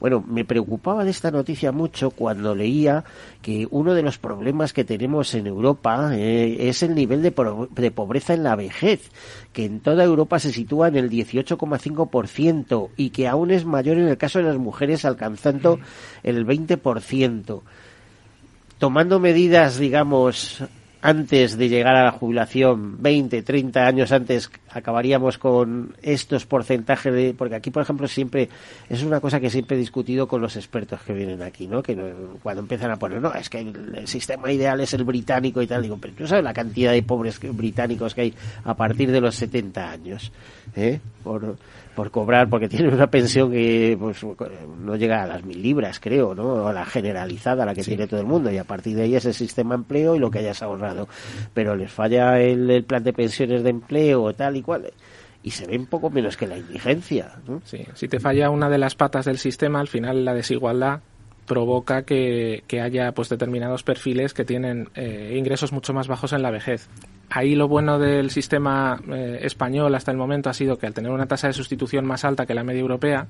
Bueno, me preocupaba de esta noticia mucho cuando leía que uno de los problemas que tenemos en Europa eh, es el nivel de, de pobreza en la vejez, que en toda Europa se sitúa en el 18,5% y que aún es mayor en el caso de las mujeres, alcanzando el 20% tomando medidas, digamos, antes de llegar a la jubilación, 20, 30 años antes, acabaríamos con estos porcentajes de, porque aquí, por ejemplo, siempre, es una cosa que siempre he discutido con los expertos que vienen aquí, ¿no? Que cuando empiezan a poner, no, es que el, sistema ideal es el británico y tal, digo, pero tú sabes la cantidad de pobres británicos que hay a partir de los 70 años, ¿eh? Por, por cobrar, porque tiene una pensión que pues, no llega a las mil libras, creo, ¿no? A la generalizada, la que tiene todo el mundo, y a partir de ahí es el sistema empleo y lo que hayas ahorrado. Pero les falla el, plan de pensiones de empleo, tal y cual y se ve un poco menos que la indigencia. Sí, si te falla una de las patas del sistema, al final la desigualdad provoca que, que haya pues determinados perfiles que tienen eh, ingresos mucho más bajos en la vejez ahí lo bueno del sistema eh, español hasta el momento ha sido que al tener una tasa de sustitución más alta que la media europea,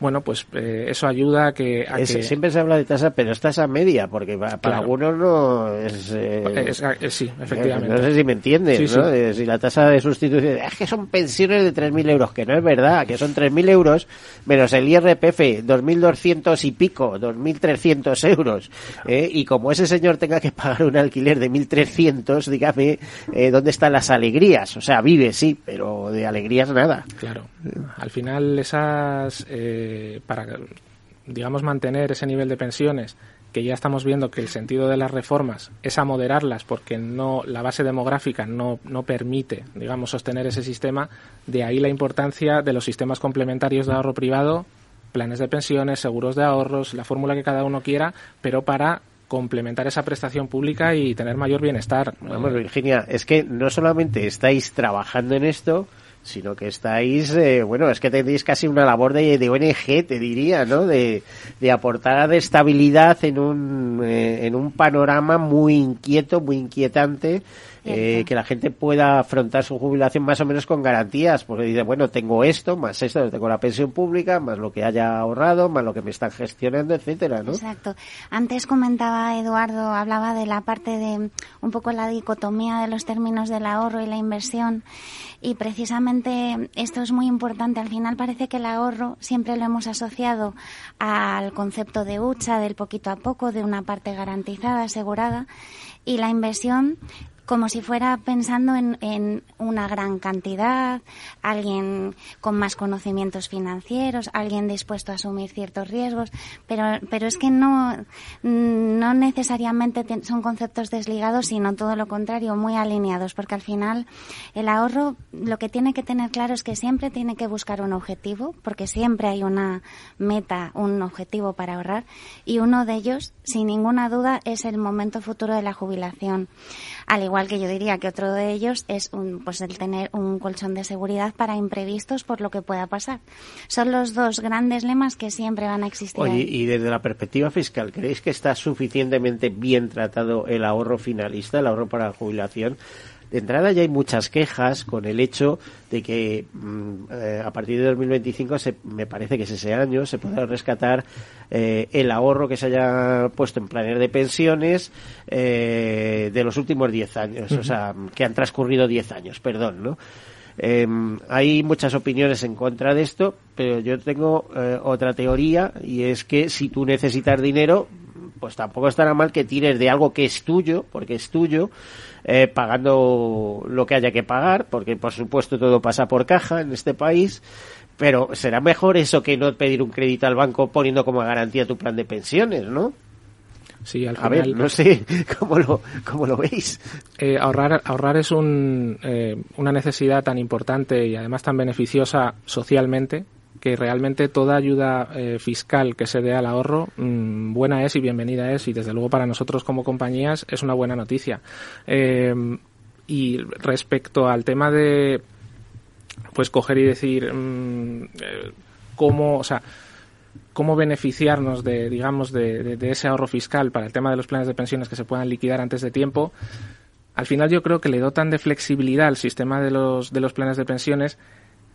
bueno, pues eh, eso ayuda a que, Siempre se habla de tasa, pero es tasa media, porque para, algunos no es... Eh, sí, efectivamente. No sé si me entiendes, ¿no? si la tasa de sustitución... Es que son pensiones de 3.000 euros, que no es verdad, que son 3.000 euros menos el IRPF, 2.200 y pico, 2.300 euros. Y como ese señor tenga que pagar un alquiler de 1.300, dígame eh, ¿dónde están las alegrías? O sea, vive, sí, pero de alegrías nada. Claro. Al final, esas, eh, para, digamos, mantener ese nivel de pensiones que ya estamos viendo que el sentido de las reformas es a moderarlas porque no la base demográfica no, no permite, digamos, sostener ese sistema, de ahí la importancia de los sistemas complementarios de ahorro privado, planes de pensiones, seguros de ahorros, la fórmula que cada uno quiera, pero para complementar esa prestación pública y tener mayor bienestar. Vamos, Virginia, es que no solamente estáis trabajando en esto, sino que estáis, eh, bueno, es que tenéis casi una labor de, ONG, te diría, ¿no? De, de aportar estabilidad en un, eh, en un panorama muy inquieto, muy inquietante, eh, que la gente pueda afrontar su jubilación más o menos con garantías, porque dice, bueno, tengo esto, más esto, tengo la pensión pública, más lo que haya ahorrado, más lo que me están gestionando, etcétera, ¿no? Exacto. Antes comentaba Eduardo, hablaba de la parte de un poco la dicotomía de los términos del ahorro y la inversión. Y precisamente esto es muy importante. Al final parece que el ahorro siempre lo hemos asociado al concepto de hucha, del poquito a poco, de una parte garantizada, asegurada. Y la inversión como si fuera pensando en, en, una gran cantidad, alguien con más conocimientos financieros, alguien dispuesto a asumir ciertos riesgos, pero, pero es que no, no necesariamente son conceptos desligados, sino todo lo contrario, muy alineados, porque al final el ahorro lo que tiene que tener claro es que siempre tiene que buscar un objetivo, porque siempre hay una meta, un objetivo para ahorrar, y uno de ellos, sin ninguna duda, es el momento futuro de la jubilación. Al igual que yo diría que otro de ellos es un, pues el tener un colchón de seguridad para imprevistos por lo que pueda pasar. Son los dos grandes lemas que siempre van a existir. Oye, y desde la perspectiva fiscal, ¿creéis que está suficientemente bien tratado el ahorro finalista, el ahorro para la jubilación? De entrada ya hay muchas quejas con el hecho de que mm, eh, a partir de 2025 se, me parece que es ese año se podrá rescatar eh, el ahorro que se haya puesto en planes de pensiones eh, de los últimos 10 años, o sea, que han transcurrido 10 años, perdón, ¿no? Em, hay muchas opiniones en contra de esto, pero yo tengo otra teoría y es que si tú necesitas dinero, pues tampoco estará mal que tires de algo que es tuyo, porque es tuyo, eh, pagando lo que haya que pagar, porque por supuesto todo pasa por caja en este país, pero será mejor eso que no pedir un crédito al banco poniendo como garantía tu plan de pensiones, ¿no? Sí, al A ver, no sé (laughs) cómo lo, cómo lo veis. Eh, ahorrar, ahorrar es un, eh, una necesidad tan importante y además tan beneficiosa socialmente que realmente toda ayuda eh, fiscal que se dé al ahorro mmm, buena es y bienvenida es y desde luego para nosotros como compañías es una buena noticia. Eh, y respecto al tema de pues coger y decir mmm, eh, cómo, o sea, cómo beneficiarnos de, digamos, de, ese ahorro fiscal para el tema de los planes de pensiones que se puedan liquidar antes de tiempo, al final yo creo que le dotan de flexibilidad al sistema de los, de los planes de pensiones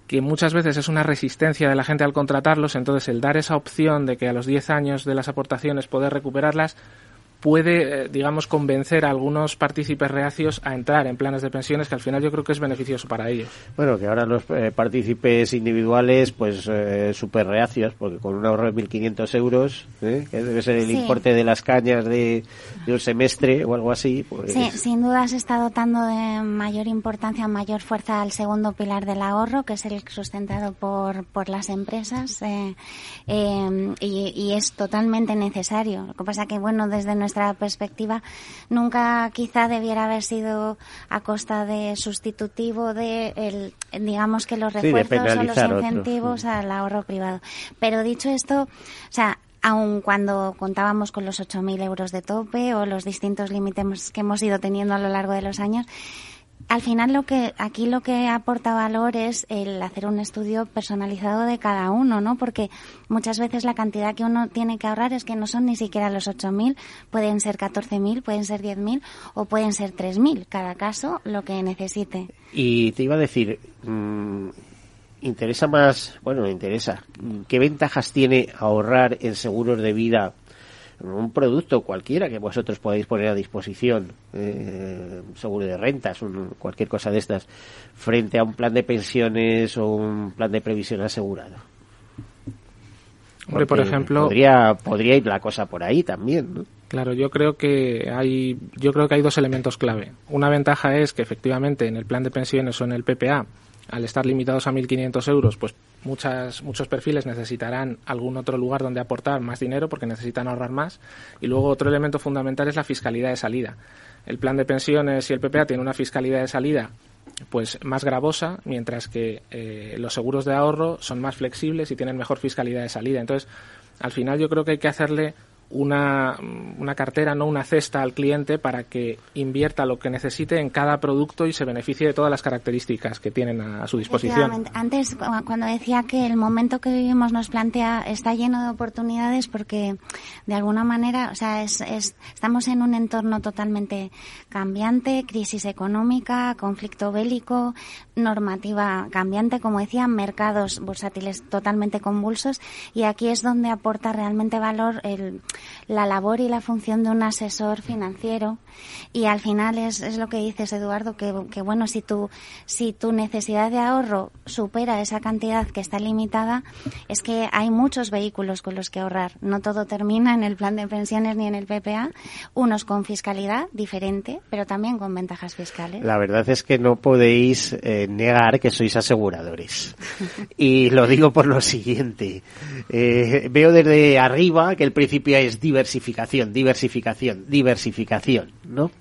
que muchas veces es una resistencia de la gente al contratarlos, entonces el dar esa opción de que a los 10 años de las aportaciones poder recuperarlas puede, eh, digamos, convencer a algunos partícipes reacios a entrar en planes de pensiones que al final yo creo que es beneficioso para ellos. Bueno, que ahora los eh, partícipes individuales, pues eh, súper reacios, porque con un ahorro de 1.500 euros, ¿eh? que debe ser el sí. importe de las cañas de, de, un semestre o algo así. Pues... Sí, sin duda se está dotando de mayor importancia, mayor fuerza al segundo pilar del ahorro, que es el sustentado por, por las empresas, y, y, es totalmente necesario. Lo que pasa que, bueno, desde nuestra nuestra perspectiva, nunca quizá debiera haber sido a costa de sustitutivo de, el, digamos que los refuerzos sí, o los incentivos otros. al ahorro privado. Pero dicho esto, o sea, aun cuando contábamos con los 8.000 euros de tope o los distintos límites que hemos ido teniendo a lo largo de los años, al final lo que aquí lo que aporta valor es el hacer un estudio personalizado de cada uno, ¿no? Porque muchas veces la cantidad que uno tiene que ahorrar es que no son ni siquiera los 8.000, pueden ser 14.000, pueden ser 10.000 o pueden ser 3.000, cada caso lo que necesite. Y te iba a decir, mmm, interesa más, bueno, interesa, ¿qué ventajas tiene ahorrar en seguros de vida un producto cualquiera que vosotros podáis poner a disposición, eh, seguro de rentas, un, cualquier cosa de estas, frente a un plan de pensiones o un plan de previsión asegurado. Hombre, por ejemplo, podría, podría ir la cosa por ahí también, ¿no? Claro, yo creo que hay, yo creo que hay dos elementos clave. Una ventaja es que efectivamente en el plan de pensiones o en el PPA al estar limitados a 1.500 euros, pues muchas, muchos perfiles necesitarán algún otro lugar donde aportar más dinero porque necesitan ahorrar más. Y luego otro elemento fundamental es la fiscalidad de salida. El plan de pensiones y el PPA tienen una fiscalidad de salida pues más gravosa, mientras que eh, los seguros de ahorro son más flexibles y tienen mejor fiscalidad de salida. Entonces, al final yo creo que hay que hacerle una, una, cartera, no una cesta al cliente para que invierta lo que necesite en cada producto y se beneficie de todas las características que tienen a, su disposición. Antes, cuando decía que el momento que vivimos nos plantea está lleno de oportunidades porque de alguna manera, o sea, es, estamos en un entorno totalmente cambiante, crisis económica, conflicto bélico, normativa cambiante, como decía, mercados bursátiles totalmente convulsos y aquí es donde aporta realmente valor el la labor y la función de un asesor financiero. Y al final es, es lo que dices Eduardo que, que, bueno si tu si tu necesidad de ahorro supera esa cantidad que está limitada es que hay muchos vehículos con los que ahorrar. No todo termina en el plan de pensiones ni en el PPA unos con fiscalidad diferente pero también con ventajas fiscales. La verdad es que no podéis eh, negar que sois aseguradores. (laughs) Y lo digo por lo siguiente. Eh, veo desde arriba que el principio es diversificación, diversificación, diversificación, ¿no?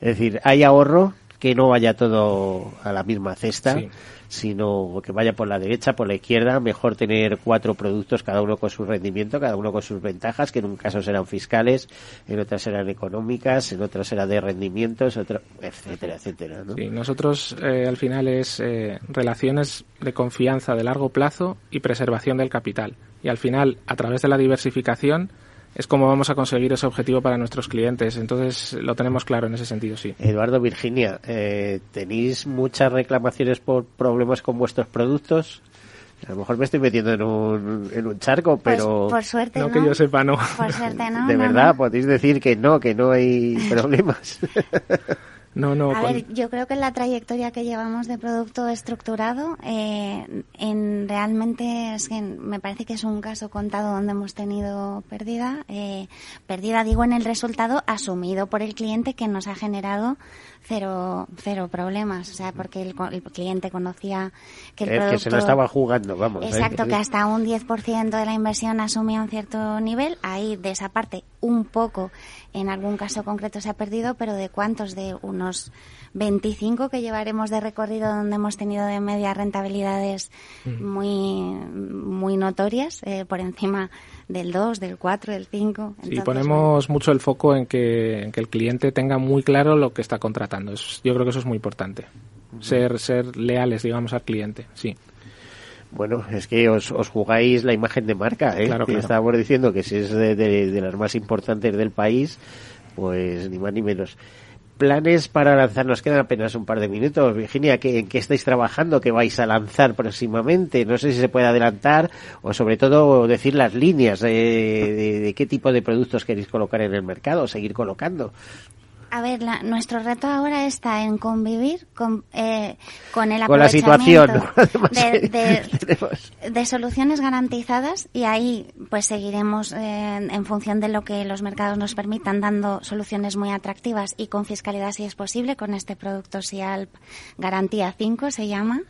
Es decir, hay ahorro que no vaya todo a la misma cesta, sino que vaya por la derecha, por la izquierda, mejor tener cuatro productos, cada uno con su rendimiento, cada uno con sus ventajas, que en un caso serán fiscales, en otras serán económicas, en otras será de rendimientos, etcétera, etcétera. ¿no? Sí, nosotros eh, al final es eh, relaciones de confianza de largo plazo y preservación del capital. Y al final, a través de la diversificación, es como vamos a conseguir ese objetivo para nuestros clientes. Entonces lo tenemos claro en ese sentido, sí. Eduardo, Virginia, eh, ¿tenéis muchas reclamaciones por problemas con vuestros productos? A lo mejor me estoy metiendo en un, en un charco, pues, pero... por suerte, no. que yo sepa, no. Por suerte, no. (laughs) De verdad, podéis decir que no, que no hay problemas. (laughs) No, no. A ver, yo creo que la trayectoria que llevamos de producto estructurado, eh, en realmente es que me parece que es un caso contado donde hemos tenido pérdida. Eh, pérdida, digo, en el resultado asumido por el cliente que nos ha generado cero, cero problemas. O sea, porque el, cliente conocía que el producto. Que se lo estaba jugando, vamos. Exacto, que hasta un 10% de la inversión asumía un cierto nivel. Ahí, de esa parte, un poco, en algún caso concreto se ha perdido, pero de cuántos de un unos 25 que llevaremos de recorrido donde hemos tenido de media rentabilidades muy, muy notorias, eh, por encima del 2, del 4, del 5. Sí, ponemos mucho el foco en que, en que, el cliente tenga muy claro lo que está contratando. yo creo que eso es muy importante. Ser, ser leales, digamos, al cliente, sí. Bueno, es que os, os, jugáis la imagen de marca, ¿eh? Claro, claro. Estábamos diciendo que si es de, de, de, las más importantes del país, pues ni más ni menos planes para lanzar? Nos quedan apenas un par de minutos. Virginia, ¿en qué estáis trabajando? ¿Qué vais a lanzar próximamente? No sé si se puede adelantar o sobre todo decir las líneas de, de qué tipo de productos queréis colocar en el mercado o seguir colocando. A ver, la, nuestro reto ahora está en convivir con, eh, con el con la situación (laughs) de, de, de, soluciones garantizadas y ahí pues seguiremos eh, en función de lo que los mercados nos permitan dando soluciones muy atractivas y con fiscalidad si es posible con este producto SIALP Garantía 5 se llama.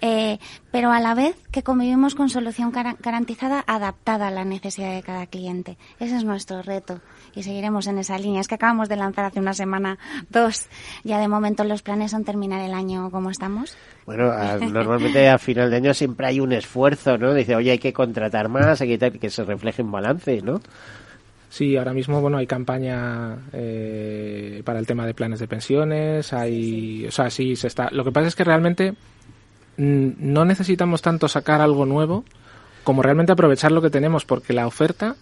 Eh, pero a la vez que convivimos con solución garantizada adaptada a la necesidad de cada cliente. Ese es nuestro reto y seguiremos en esa línea es que acabamos de lanzar hace unas semana dos. Ya de momento los planes son terminar el año como estamos. Bueno, a, normalmente a final de año siempre hay un esfuerzo, ¿no? Dice, oye, hay que contratar más, hay que, que se refleje en balance, ¿no? Sí, ahora mismo bueno hay campaña eh, para el tema de planes de pensiones, hay, o sea, sí se está. Lo que pasa es que realmente mm, no necesitamos tanto sacar algo nuevo como realmente aprovechar lo que tenemos, porque la oferta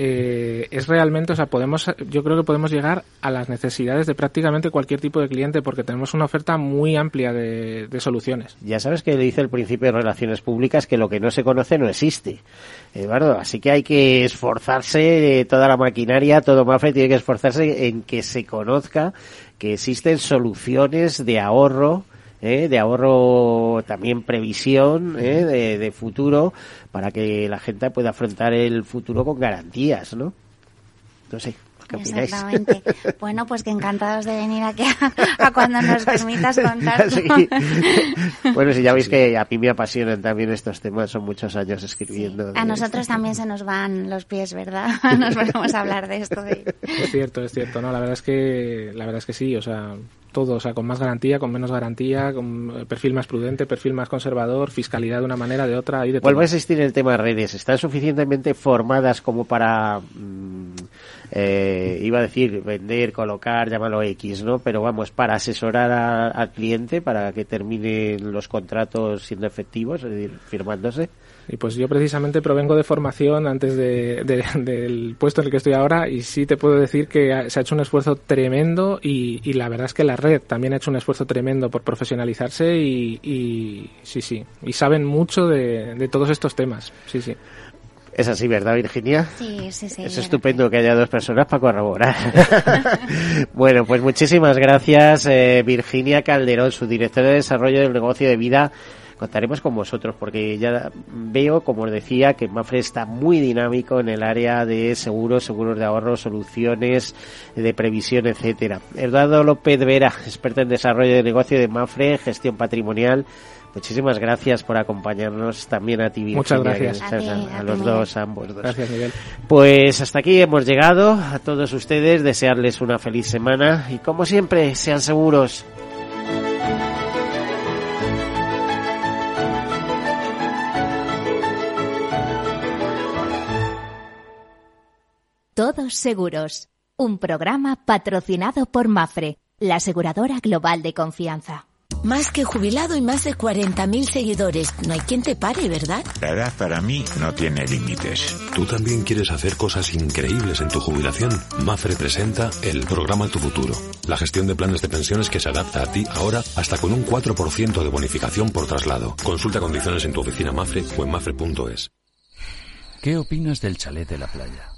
eh, es realmente, o sea, podemos, yo creo que podemos llegar a las necesidades de prácticamente cualquier tipo de cliente porque tenemos una oferta muy amplia de, soluciones. Ya sabes que dice el principio de relaciones públicas que lo que no se conoce no existe, Eduardo. Así que hay que esforzarse, toda la maquinaria, todo Mafre tiene que esforzarse en que se conozca que existen soluciones de ahorro ¿eh? de ahorro, también previsión ¿eh? de, de, futuro, para que la gente pueda afrontar el futuro con garantías, ¿no? No sé, ¿Qué opináis? Exactamente. (laughs) Bueno, pues que encantados de venir aquí a, a cuando nos (laughs) permitas contar. (laughs) Sí. Bueno, si ya veis que a mí me apasionan también estos temas, son muchos años escribiendo. A nosotros esto. también se nos van los pies, ¿verdad? Nos ponemos a hablar de esto. de- Es cierto, es cierto, no, la verdad es que la verdad es que sí, o sea, todo, o sea, con más garantía, con menos garantía, con eh, perfil más prudente, perfil más conservador, fiscalidad de una manera, de otra y de Vuelvo a insistir en el tema de redes. ¿Están suficientemente formadas como para, mm, eh, iba a decir, vender, colocar, llámalo X, ¿no? Pero vamos, para asesorar a- al cliente para que terminen los contratos siendo efectivos, es decir, firmándose? Y pues yo precisamente provengo de formación antes de, de- del puesto en el que estoy ahora y sí te puedo decir que se ha hecho un esfuerzo tremendo y, y la verdad es que la red también ha hecho un esfuerzo tremendo por profesionalizarse y, y sí, sí, y saben mucho de, de todos estos temas, sí, sí. Es así, ¿verdad, Virginia? Sí, sí, sí. Es estupendo que haya dos personas para corroborar. (laughs) bueno, pues muchísimas gracias, eh, Virginia Calderón, su directora de desarrollo del negocio de vida. Contaremos con vosotros porque ya veo, como os decía, que Mafre está muy dinámico en el área de seguros, seguros de ahorro, soluciones de previsión, etcétera. Eduardo López Vera, experto en desarrollo de negocio de Mafre, gestión patrimonial. Muchísimas gracias por acompañarnos también a ti, Virginia. Muchas gracias. muchas- A ti, a a ti, los Miguel. dos, a ambos dos. Gracias, Miguel. Pues hasta aquí hemos llegado. A todos ustedes desearles una feliz semana y como siempre, sean seguros. Todos seguros. Un programa patrocinado por Mafre, la aseguradora global de confianza. Más que jubilado y más de 40.000 seguidores. No hay quien te pare, ¿verdad? La edad para mí no tiene límites. ¿Tú también quieres hacer cosas increíbles en tu jubilación? Mafre presenta el programa Tu Futuro. La gestión de planes de pensiones que se adapta a ti ahora hasta con un 4% de bonificación por traslado. Consulta condiciones en tu oficina Mafre o en mafre.es. ¿Qué opinas del chalet de la playa?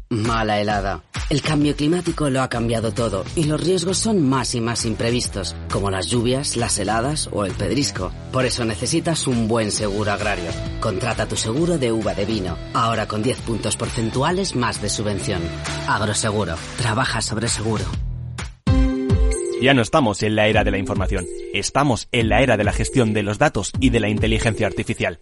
mala helada. El cambio climático lo ha cambiado todo y los riesgos son más y más imprevistos, como las lluvias, las heladas o el pedrisco. Por eso necesitas un buen seguro agrario. Contrata tu seguro de uva de vino, ahora con 10 puntos porcentuales más de subvención. Agroseguro, trabaja sobre seguro. Ya no estamos en la era de la información, estamos en la era de la gestión de los datos y de la inteligencia artificial.